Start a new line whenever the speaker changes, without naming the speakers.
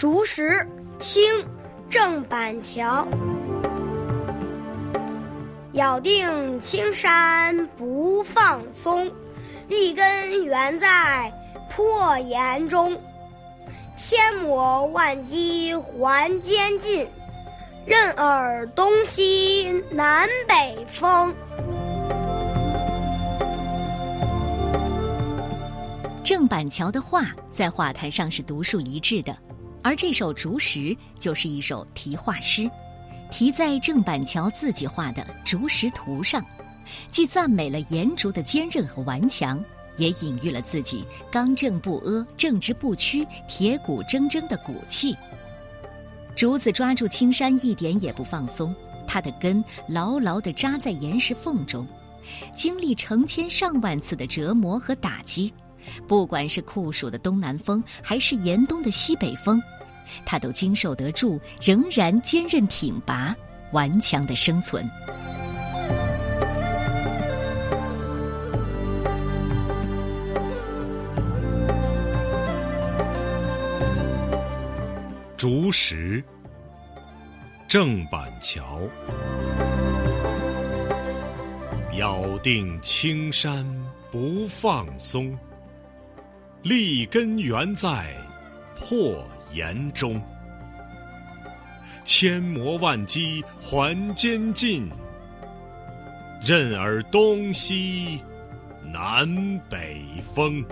竹石，清，郑板桥。咬定青山不放松，立根原在破岩中。千磨万击还坚劲，任尔东西南北风。
郑板桥的画在画坛上是独树一帜的，而这首《竹石》就是一首题画诗。题在郑板桥自己画的竹石图上，既赞美了岩竹的坚韧和顽强，也隐喻了自己刚正不阿、正直不屈、铁骨铮铮的骨气。竹子抓住青山一点也不放松，它的根牢牢地扎在岩石缝中，经历成千上万次的折磨和打击，不管是酷暑的东南风，还是严冬的西北风。他都经受得住，仍然坚韧挺拔、顽强的生存。
竹石，郑板桥，咬定青山不放松，立根原在破。岩中，千磨万击还坚劲，任尔东西南北风。